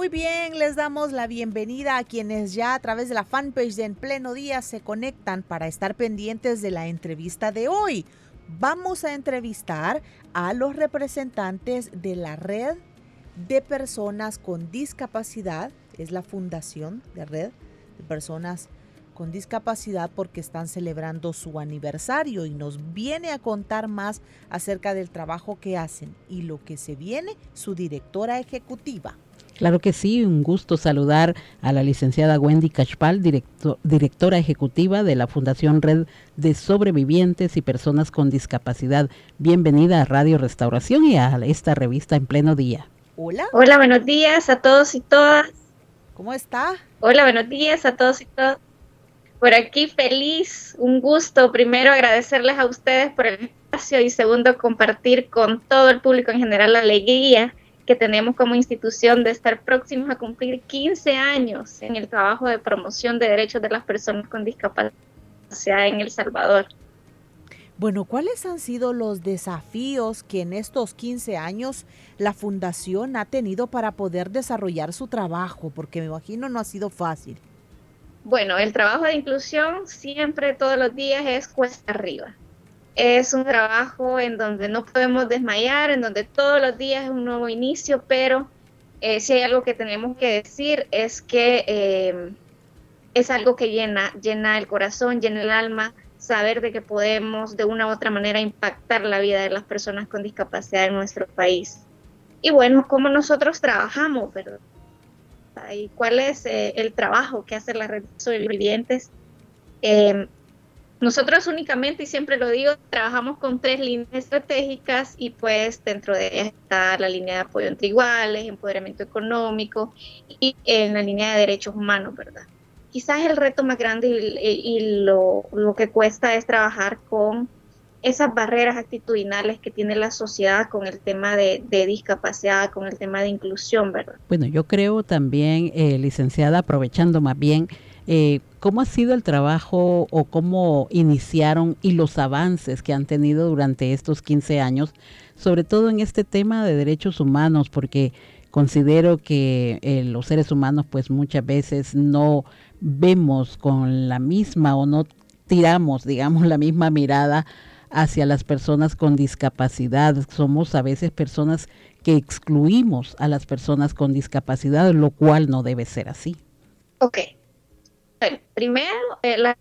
Muy bien, les damos la bienvenida a quienes ya a través de la fanpage de En Pleno Día se conectan para estar pendientes de la entrevista de hoy. Vamos a entrevistar a los representantes de la red de personas con discapacidad, es la fundación de red de personas con discapacidad porque están celebrando su aniversario y nos viene a contar más acerca del trabajo que hacen y lo que se viene su directora ejecutiva. Claro que sí, un gusto saludar a la licenciada Wendy Cachpal, directora ejecutiva de la Fundación Red de Sobrevivientes y Personas con Discapacidad. Bienvenida a Radio Restauración y a esta revista en pleno día. Hola. Hola, buenos días a todos y todas. ¿Cómo está? Hola, buenos días a todos y todas. Por aquí feliz, un gusto. Primero agradecerles a ustedes por el espacio y segundo compartir con todo el público en general la alegría que tenemos como institución de estar próximos a cumplir 15 años en el trabajo de promoción de derechos de las personas con discapacidad en El Salvador. Bueno, ¿cuáles han sido los desafíos que en estos 15 años la fundación ha tenido para poder desarrollar su trabajo? Porque me imagino no ha sido fácil. Bueno, el trabajo de inclusión siempre, todos los días, es cuesta arriba es un trabajo en donde no podemos desmayar, en donde todos los días es un nuevo inicio, pero eh, si hay algo que tenemos que decir es que eh, es algo que llena, llena el corazón, llena el alma, saber de que podemos de una u otra manera impactar la vida de las personas con discapacidad en nuestro país. Y bueno, cómo nosotros trabajamos, ¿verdad? ¿Y cuál es eh, el trabajo que hace la red de? Nosotros únicamente, y siempre lo digo, trabajamos con tres líneas estratégicas y pues dentro de ellas está la línea de apoyo entre iguales, empoderamiento económico y en la línea de derechos humanos, ¿verdad? Quizás el reto más grande y, lo, que cuesta es trabajar con esas barreras actitudinales que tiene la sociedad con el tema de, discapacidad, con el tema de inclusión, ¿verdad? Bueno, yo creo también, eh, licenciada, aprovechando más bien, eh, ¿Cómo ha sido el trabajo o cómo iniciaron y los avances que han tenido durante estos 15 años, sobre todo en este tema de derechos humanos? Porque considero que eh, los seres humanos pues muchas veces no vemos con la misma o no tiramos, digamos, la misma mirada hacia las personas con discapacidad. Somos a veces personas que excluimos a las personas con discapacidad, lo cual no debe ser así. Ok, primero, eh, la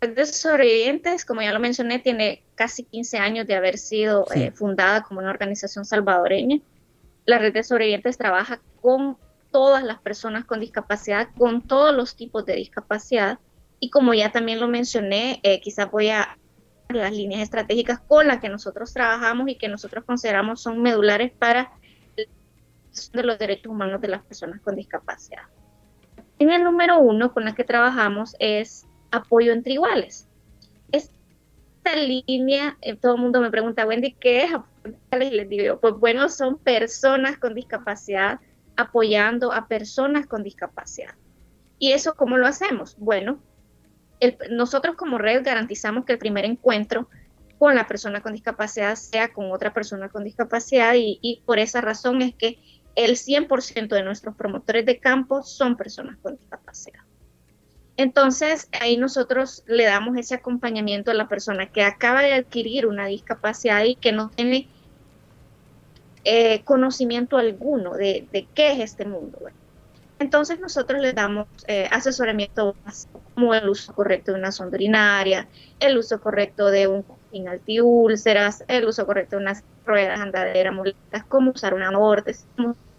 red de sobrevivientes, como ya lo mencioné, tiene casi 15 años de haber sido eh, fundada como una organización salvadoreña. La red de sobrevivientes trabaja con todas las personas con discapacidad, con todos los tipos de discapacidad. Y como ya también lo mencioné, eh, quizás voy a las líneas estratégicas con las que nosotros trabajamos y que nosotros consideramos son medulares para de los derechos humanos de las personas con discapacidad. En el número uno con la que trabajamos es apoyo entre iguales. Esta línea, eh, todo el mundo me pregunta, Wendy, ¿qué es apoyo Y les digo, pues bueno, son personas con discapacidad apoyando a personas con discapacidad. ¿Y eso cómo lo hacemos? Bueno, nosotros como red garantizamos que el primer encuentro con la persona con discapacidad sea con otra persona con discapacidad y por esa razón es que el 100% de nuestros promotores de campo son personas con discapacidad. Entonces, ahí nosotros le damos ese acompañamiento a la persona que acaba de adquirir una discapacidad y que no tiene eh, conocimiento alguno de, qué es este mundo. Entonces, nosotros le damos eh, asesoramiento como el uso correcto de una sonda urinaria, el uso correcto de un cojín antiúlceras, el uso correcto de unas ruedas andaderas, muletas, cómo usar una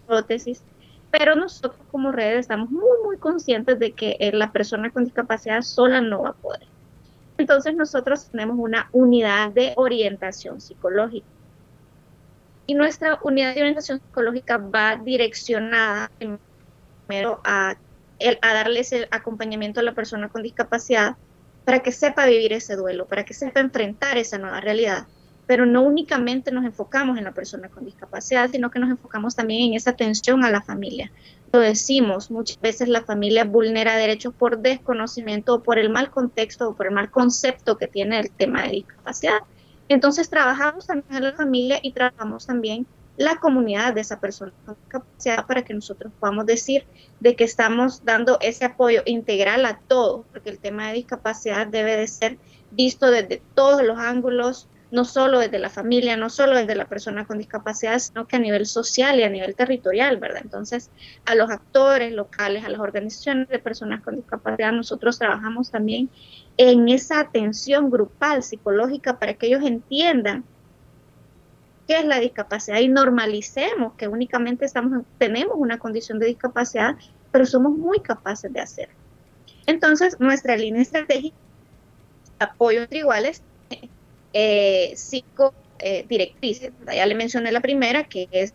prótesis. pero nosotros como redes estamos muy, muy conscientes de que eh, la persona con discapacidad sola no va a poder. Entonces nosotros tenemos una unidad de orientación psicológica. Y nuestra unidad de orientación psicológica va direccionada primero a, a darle ese acompañamiento a la persona con discapacidad para que sepa vivir ese duelo, para que sepa enfrentar esa nueva realidad pero no únicamente nos enfocamos en la persona con discapacidad, sino que nos enfocamos también en esa atención a la familia. Lo decimos, muchas veces la familia vulnera derechos por desconocimiento o por el mal contexto o por el mal concepto que tiene el tema de discapacidad. Entonces trabajamos también en la familia y trabajamos también la comunidad de esa persona con discapacidad para que nosotros podamos decir de que estamos dando ese apoyo integral a todos, porque el tema de discapacidad debe de ser visto desde todos los ángulos, no solo desde la familia, no solo desde la persona con discapacidad, sino que a nivel social y a nivel territorial, ¿verdad? Entonces, a los actores locales, a las organizaciones de personas con discapacidad, nosotros trabajamos también en esa atención grupal psicológica para que ellos entiendan qué es la discapacidad y normalicemos que únicamente estamos, tenemos una condición de discapacidad, pero somos muy capaces de hacerlo. Entonces, nuestra línea estratégica apoyo entre iguales eh, cinco eh, directrices. Ya le mencioné la primera, que es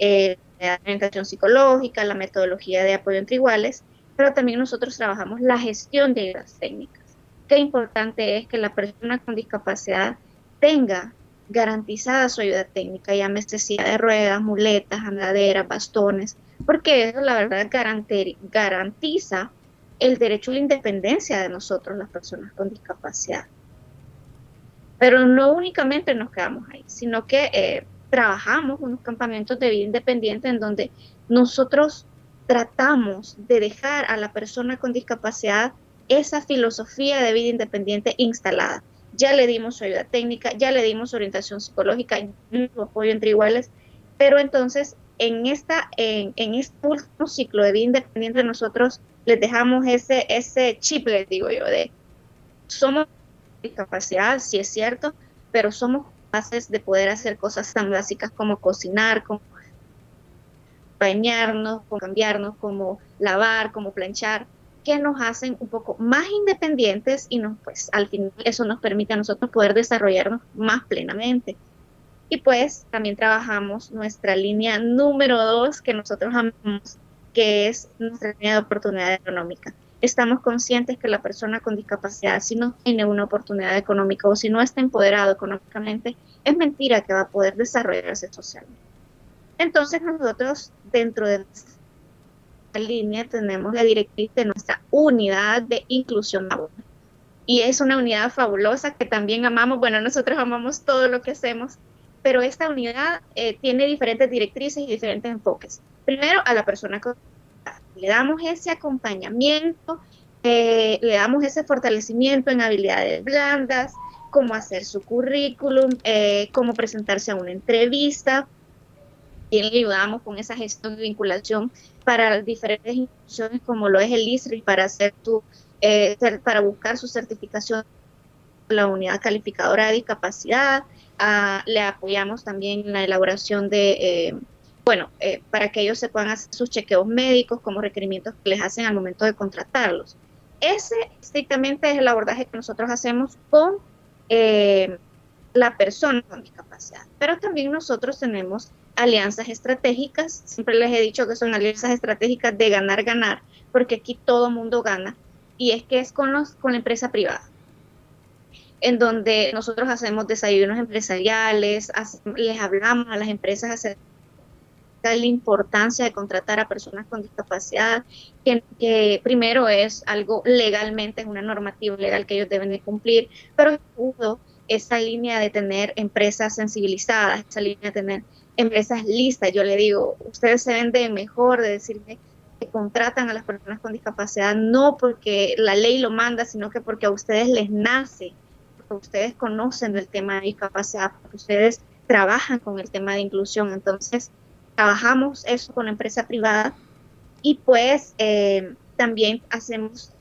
eh, la orientación psicológica, la metodología de apoyo entre iguales, pero también nosotros trabajamos la gestión de ayudas técnicas. Qué importante es que la persona con discapacidad tenga garantizada su ayuda técnica, llámese silla de ruedas, muletas, andaderas, bastones, porque eso la verdad garantiza el derecho a la independencia de nosotros, las personas con discapacidad. Pero no únicamente nos quedamos ahí, sino que eh, trabajamos unos campamentos de vida independiente en donde nosotros tratamos de dejar a la persona con discapacidad esa filosofía de vida independiente instalada. Ya le dimos su ayuda técnica, ya le dimos orientación psicológica, su apoyo entre iguales, pero entonces en, esta, en, en este último ciclo de vida independiente nosotros les dejamos ese, ese chip, les digo yo, de somos discapacidad, sí es cierto, pero somos capaces de poder hacer cosas tan básicas como cocinar, como bañarnos, como cambiarnos, como lavar, como planchar, que nos hacen un poco más independientes y nos, pues al final eso nos permite a nosotros poder desarrollarnos más plenamente. Y pues también trabajamos nuestra línea número dos que nosotros amamos, que es nuestra línea de oportunidad económica estamos conscientes que la persona con discapacidad, si no tiene una oportunidad económica o si no está empoderado económicamente, es mentira que va a poder desarrollarse socialmente. Entonces nosotros dentro de nuestra línea tenemos la directriz de nuestra unidad de inclusión laboral. Y es una unidad fabulosa que también amamos. Bueno, nosotros amamos todo lo que hacemos, pero esta unidad eh, tiene diferentes directrices y diferentes enfoques. Primero, a la persona con le damos ese acompañamiento, eh, le damos ese fortalecimiento en habilidades blandas, cómo hacer su currículum, eh, cómo presentarse a una entrevista. Y le ayudamos con esa gestión de vinculación para diferentes instituciones como lo es el ISRI para hacer tu, eh, para buscar su certificación la unidad calificadora de discapacidad. Ah, le apoyamos también en la elaboración de bueno, eh, para que ellos se puedan hacer sus chequeos médicos como requerimientos que les hacen al momento de contratarlos. Ese estrictamente es el abordaje que nosotros hacemos con eh, la persona con discapacidad. Pero también nosotros tenemos alianzas estratégicas, siempre les he dicho que son alianzas estratégicas de ganar-ganar, porque aquí todo mundo gana, y es que es con, los, con la empresa privada en donde nosotros hacemos desayunos empresariales, les hablamos a las empresas acerca la importancia de contratar a personas con discapacidad, que, primero es algo legalmente, es una normativa legal que ellos deben de cumplir, pero segundo, esa línea de tener empresas sensibilizadas, esa línea de tener empresas listas. Yo le digo, ustedes se venden mejor de decirme que contratan a las personas con discapacidad, no porque la ley lo manda, sino que porque a ustedes les nace, porque ustedes conocen el tema de discapacidad, porque ustedes trabajan con el tema de inclusión. Entonces, trabajamos eso con la empresa privada y pues eh, también hacemos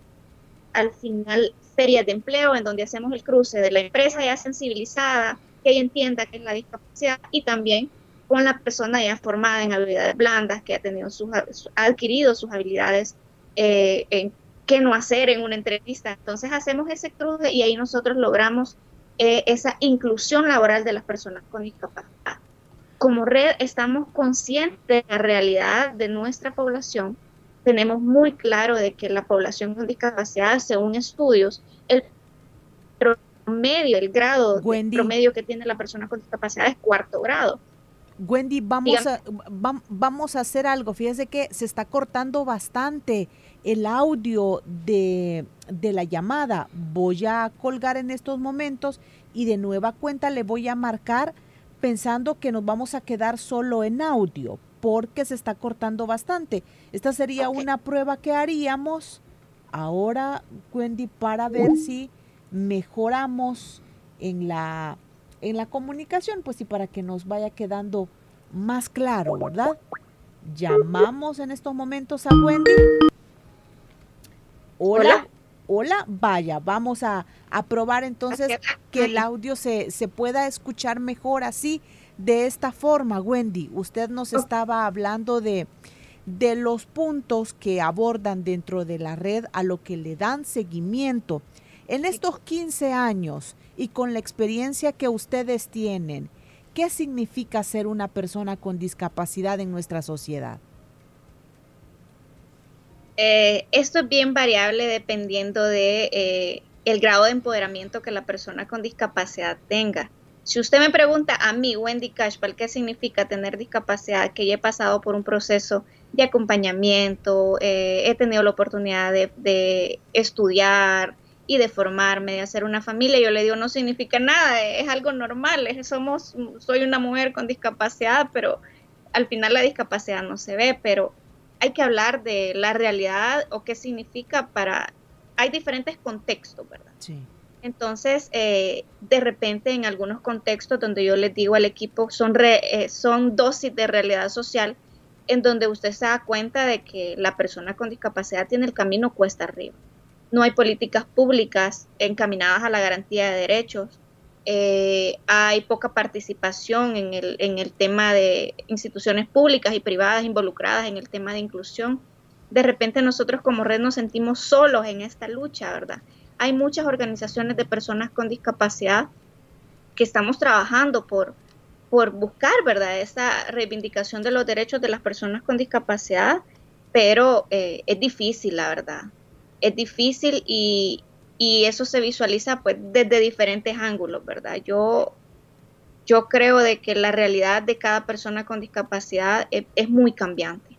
al final ferias de empleo en donde hacemos el cruce de la empresa ya sensibilizada, que ella entienda que es la discapacidad y también con la persona ya formada en habilidades blandas, que ha, tenido sus, ha adquirido sus habilidades eh, en qué no hacer en una entrevista. Entonces hacemos ese cruce y ahí nosotros logramos eh, esa inclusión laboral de las personas con discapacidad. Como red estamos conscientes de la realidad de nuestra población. Tenemos muy claro de que la población con discapacidad, según estudios, el promedio, el grado promedio que tiene la persona con discapacidad es cuarto grado. Wendy, vamos a, vamos a hacer algo. Fíjese que se está cortando bastante el audio de, de, la llamada. Voy a colgar en estos momentos y de nueva cuenta le voy a marcar pensando que nos vamos a quedar solo en audio porque se está cortando bastante. Esta sería una prueba que haríamos ahora, Wendy, para ver si mejoramos en la, en la comunicación, pues y para que nos vaya quedando más claro, ¿verdad? Llamamos en estos momentos a Wendy. Hola. Hola, vaya, vamos a, a probar entonces que el audio se, se pueda escuchar mejor así, de esta forma, Wendy. Usted nos estaba hablando de, de los puntos que abordan dentro de la red a lo que le dan seguimiento. En estos 15 años y con la experiencia que ustedes tienen, ¿qué significa ser una persona con discapacidad en nuestra sociedad? Eh, esto es bien variable dependiendo de eh, el grado de empoderamiento que la persona con discapacidad tenga. Si usted me pregunta a mí, Wendy Cashpal, qué significa tener discapacidad, que ya he pasado por un proceso de acompañamiento, eh, he tenido la oportunidad de, estudiar, y de formarme, de hacer una familia. Yo le digo, no significa nada, es algo normal, somos, soy una mujer con discapacidad, pero al final la discapacidad no se ve, pero hay que hablar de la realidad o qué significa para... Hay diferentes contextos, ¿verdad? Sí. Entonces, eh, de repente en algunos contextos donde yo les digo al equipo, son, eh, son dosis de realidad social en donde usted se da cuenta de que la persona con discapacidad tiene el camino cuesta arriba no hay políticas públicas encaminadas a la garantía de derechos, eh, hay poca participación en el, en el tema de instituciones públicas y privadas involucradas en el tema de inclusión. De repente nosotros como red nos sentimos solos en esta lucha, ¿verdad? Hay muchas organizaciones de personas con discapacidad que estamos trabajando por, por buscar, ¿verdad?, esa reivindicación de los derechos de las personas con discapacidad, pero eh, es difícil, la verdad es difícil y, eso se visualiza pues desde diferentes ángulos, ¿verdad? Yo, yo creo de que la realidad de cada persona con discapacidad es, muy cambiante.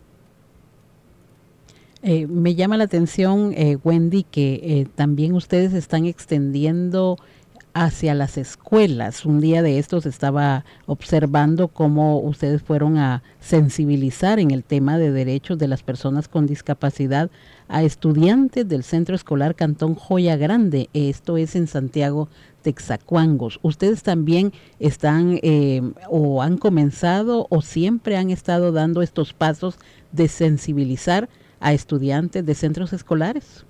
Eh, me llama la atención, eh, Wendy, que eh, también ustedes están extendiendo hacia las escuelas. Un día de estos estaba observando cómo ustedes fueron a sensibilizar en el tema de derechos de las personas con discapacidad a estudiantes del Centro Escolar Cantón Joya Grande. Esto es en Santiago, Texacuangos. ¿Ustedes también están eh, o han comenzado o siempre han estado dando estos pasos de sensibilizar a estudiantes de centros escolares?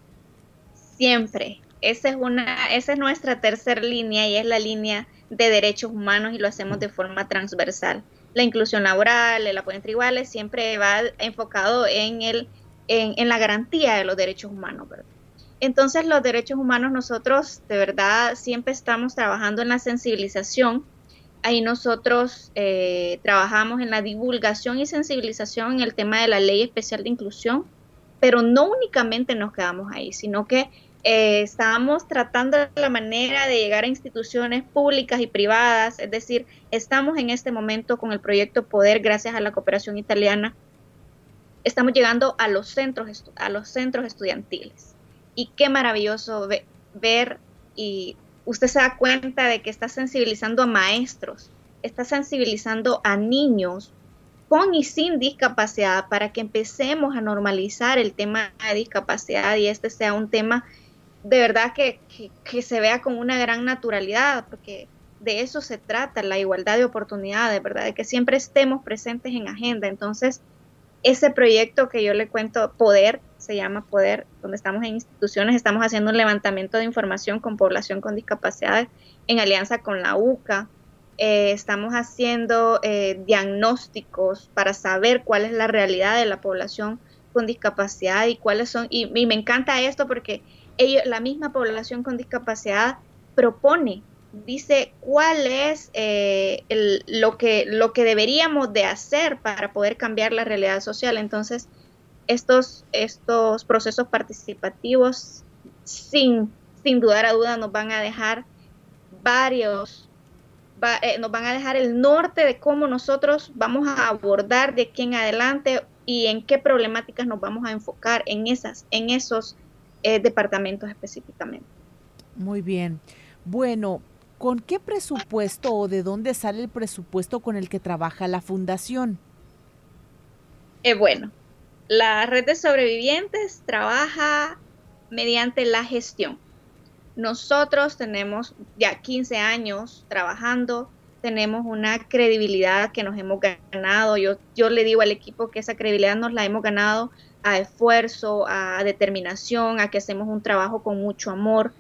Siempre, esa es, una, esa es nuestra tercera línea y es la línea de derechos humanos y lo hacemos de forma transversal. La inclusión laboral, el apoyo entre iguales, siempre va enfocado en, el, en, la garantía de los derechos humanos. Entonces los derechos humanos nosotros de verdad siempre estamos trabajando en la sensibilización. Ahí nosotros eh, trabajamos en la divulgación y sensibilización en el tema de la ley especial de inclusión, pero no únicamente nos quedamos ahí, sino que eh, estamos tratando la manera de llegar a instituciones públicas y privadas, es decir, estamos en este momento con el proyecto Poder, gracias a la cooperación italiana, estamos llegando a los centros, a los centros estudiantiles. Y qué maravilloso ver y usted se da cuenta de que está sensibilizando a maestros, está sensibilizando a niños con y sin discapacidad para que empecemos a normalizar el tema de discapacidad y este sea un tema de verdad que, se vea con una gran naturalidad, porque de eso se trata, la igualdad de oportunidades, ¿verdad? De que siempre estemos presentes en agenda. Entonces, ese proyecto que yo le cuento, Poder, se llama Poder, donde estamos en instituciones, estamos haciendo un levantamiento de información con población con discapacidades en alianza con la UCA, eh, estamos haciendo eh, diagnósticos para saber cuál es la realidad de la población con discapacidad y cuáles son, y, me encanta esto porque ellos, la misma población con discapacidad propone, dice cuál es eh, lo, que, lo que deberíamos de hacer para poder cambiar la realidad social. Entonces, estos, estos procesos participativos, sin, sin dudar a duda, nos van a dejar varios eh, nos van a dejar el norte de cómo nosotros vamos a abordar de aquí en adelante y en qué problemáticas nos vamos a enfocar en esas, en esos eh, departamentos específicamente. Muy bien. Bueno, ¿con qué presupuesto o de dónde sale el presupuesto con el que trabaja la fundación? Eh, bueno, la red de sobrevivientes trabaja mediante la gestión. Nosotros tenemos ya 15 años trabajando, tenemos una credibilidad que nos hemos ganado. Yo, yo le digo al equipo que esa credibilidad nos la hemos ganado a esfuerzo, a determinación, a que hacemos un trabajo con mucho amor.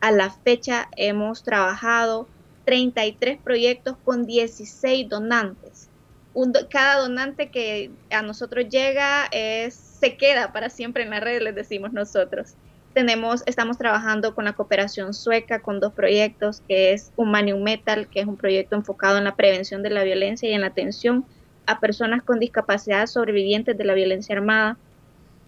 A la fecha hemos trabajado 33 proyectos con 16 donantes. cada donante que a nosotros llega es, se queda para siempre en la red, les decimos nosotros tenemos, estamos trabajando con la cooperación sueca con dos proyectos, que es Humanium Metal, que es un proyecto enfocado en la prevención de la violencia y en la atención a personas con discapacidad sobrevivientes de la violencia armada.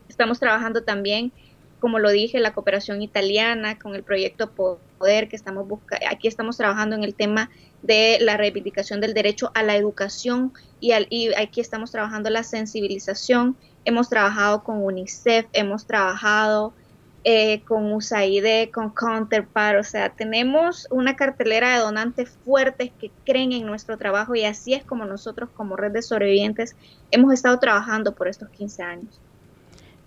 Estamos trabajando también, como lo dije, la cooperación italiana con el proyecto Poder, que estamos buscando, aquí estamos trabajando en el tema de la reivindicación del derecho a la educación y, y aquí estamos trabajando la sensibilización. Hemos trabajado con UNICEF, hemos trabajado eh, con USAID, con Counterpart, o sea, tenemos una cartelera de donantes fuertes que creen en nuestro trabajo y así es como nosotros como red de sobrevivientes hemos estado trabajando por estos 15 años.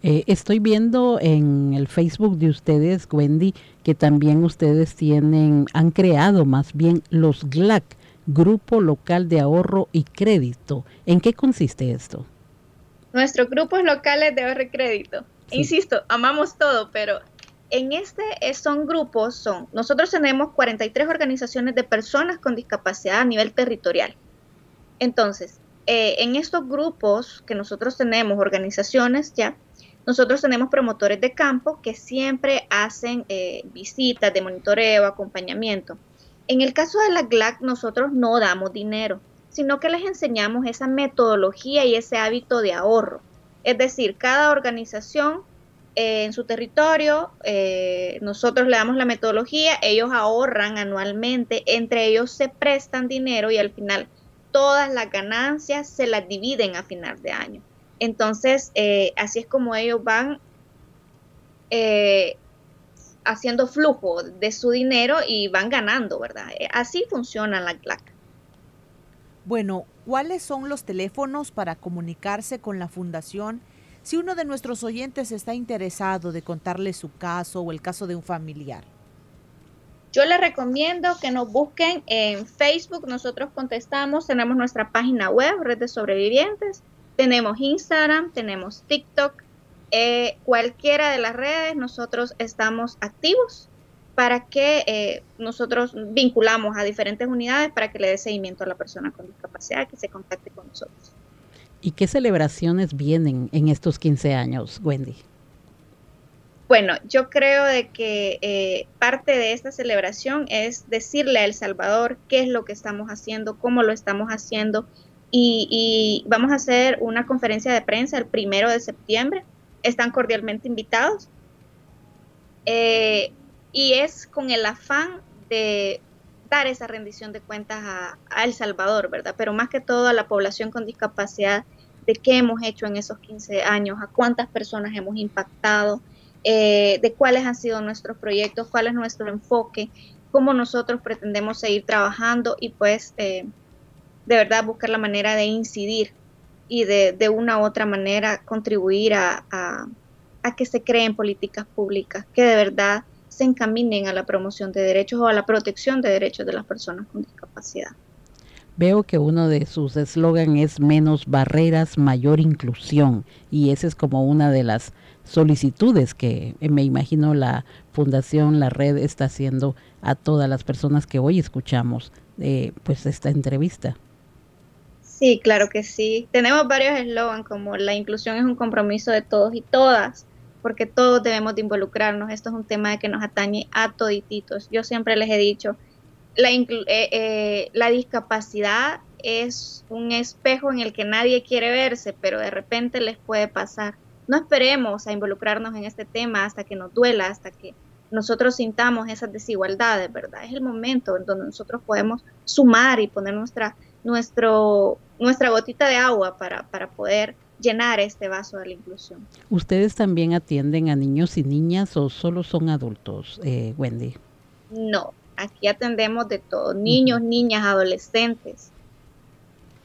Eh, estoy viendo en el Facebook de ustedes, Wendy, que también ustedes tienen, han creado más bien los GLAC, Grupo Local de Ahorro y Crédito. ¿En qué consiste esto? Nuestros grupos locales de ahorro y crédito Insisto, amamos todo, pero en este eh, son grupos, son, nosotros tenemos 43 organizaciones de personas con discapacidad a nivel territorial. Entonces, eh, en estos grupos que nosotros tenemos, organizaciones ya, nosotros tenemos promotores de campo que siempre hacen eh, visitas de monitoreo, acompañamiento. En el caso de la GLAC, nosotros no damos dinero, sino que les enseñamos esa metodología y ese hábito de ahorro. Es decir, cada organización eh, en su territorio, eh, nosotros le damos la metodología, ellos ahorran anualmente, entre ellos se prestan dinero y al final todas las ganancias se las dividen a final de año. Entonces, eh, así es como ellos van haciendo flujo de su dinero y van ganando, ¿verdad? Así funciona la CLAC. Bueno, ¿cuáles son los teléfonos para comunicarse con la fundación si uno de nuestros oyentes está interesado de contarle su caso o el caso de un familiar? Yo les recomiendo que nos busquen en Facebook, nosotros contestamos, tenemos nuestra página web, Red de Sobrevivientes, tenemos Instagram, tenemos TikTok, eh, cualquiera de las redes, nosotros estamos activos para que eh, nosotros vinculamos a diferentes unidades para que le dé seguimiento a la persona con discapacidad que se contacte con nosotros. ¿Y qué celebraciones vienen en estos 15 años, Wendy? Bueno, yo creo de que eh, parte de esta celebración es decirle a El Salvador qué es lo que estamos haciendo, cómo lo estamos haciendo y, vamos a hacer una conferencia de prensa el primero de septiembre. Están cordialmente invitados. Eh, y es con el afán de dar esa rendición de cuentas a, El Salvador, ¿verdad? Pero más que todo a la población con discapacidad, de qué hemos hecho en esos 15 años, a cuántas personas hemos impactado, eh, de cuáles han sido nuestros proyectos, cuál es nuestro enfoque, cómo nosotros pretendemos seguir trabajando y pues eh, de verdad buscar la manera de incidir y de, de una u otra manera contribuir a, a que se creen políticas públicas que de verdad se encaminen a la promoción de derechos o a la protección de derechos de las personas con discapacidad. Veo que uno de sus eslogan es menos barreras, mayor inclusión y esa es como una de las solicitudes que eh, me imagino la fundación, la red está haciendo a todas las personas que hoy escuchamos eh, pues esta entrevista. Sí, claro que sí. Tenemos varios eslogans como la inclusión es un compromiso de todos y todas, porque todos debemos de involucrarnos. Esto es un tema que nos atañe a todititos. Yo siempre les he dicho, la, eh, eh, discapacidad es un espejo en el que nadie quiere verse, pero de repente les puede pasar. No esperemos a involucrarnos en este tema hasta que nos duela, hasta que nosotros sintamos esas desigualdades, ¿verdad? Es el momento en donde nosotros podemos sumar y poner nuestra, nuestra gotita de agua para, para poder llenar este vaso de la inclusión. ¿Ustedes también atienden a niños y niñas o solo son adultos, eh, Wendy? No, aquí atendemos de todo, niños, niñas, adolescentes,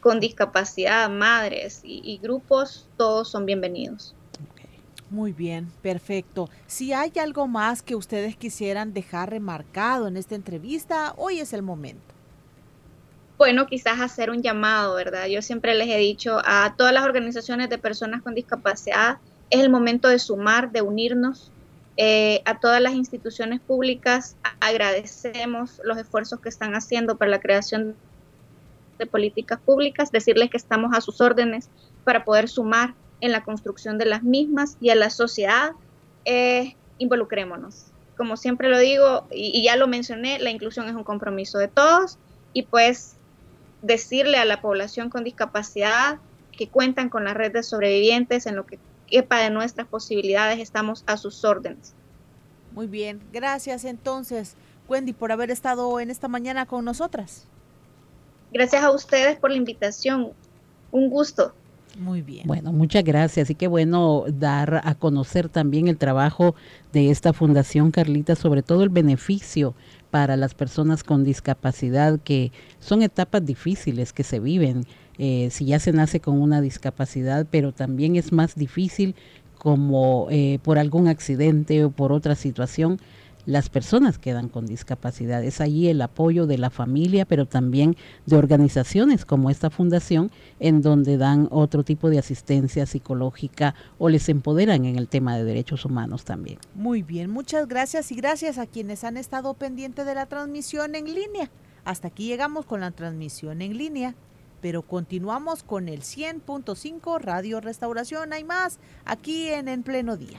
con discapacidad, madres y, grupos, todos son bienvenidos. Muy bien, perfecto. Si hay algo más que ustedes quisieran dejar remarcado en esta entrevista, hoy es el momento. Bueno, quizás hacer un llamado, ¿verdad? Yo siempre les he dicho a todas las organizaciones de personas con discapacidad, es el momento de sumar, de unirnos. Eh, a todas las instituciones públicas agradecemos los esfuerzos que están haciendo para la creación de políticas públicas, decirles que estamos a sus órdenes para poder sumar en la construcción de las mismas y a la sociedad, eh, involucrémonos. Como siempre lo digo y, ya lo mencioné, la inclusión es un compromiso de todos y pues decirle a la población con discapacidad que cuentan con la red de sobrevivientes en lo que quepa de nuestras posibilidades, estamos a sus órdenes. Muy bien, gracias entonces, Wendy, por haber estado en esta mañana con nosotras. Gracias a ustedes por la invitación. Un gusto. Muy bien. Bueno, muchas gracias. Y qué bueno dar a conocer también el trabajo de esta fundación, Carlita, sobre todo el beneficio para las personas con discapacidad, que son etapas difíciles que se viven eh, si ya se nace con una discapacidad, pero también es más difícil como eh, por algún accidente o por otra situación las personas quedan con discapacidad. Es allí el apoyo de la familia, pero también de organizaciones como esta fundación, en donde dan otro tipo de asistencia psicológica o les empoderan en el tema de derechos humanos también. Muy bien, muchas gracias y gracias a quienes han estado pendientes de la transmisión en línea. Hasta aquí llegamos con la transmisión en línea, pero continuamos con el 100.5 Radio Restauración. Hay más aquí en En Pleno Día.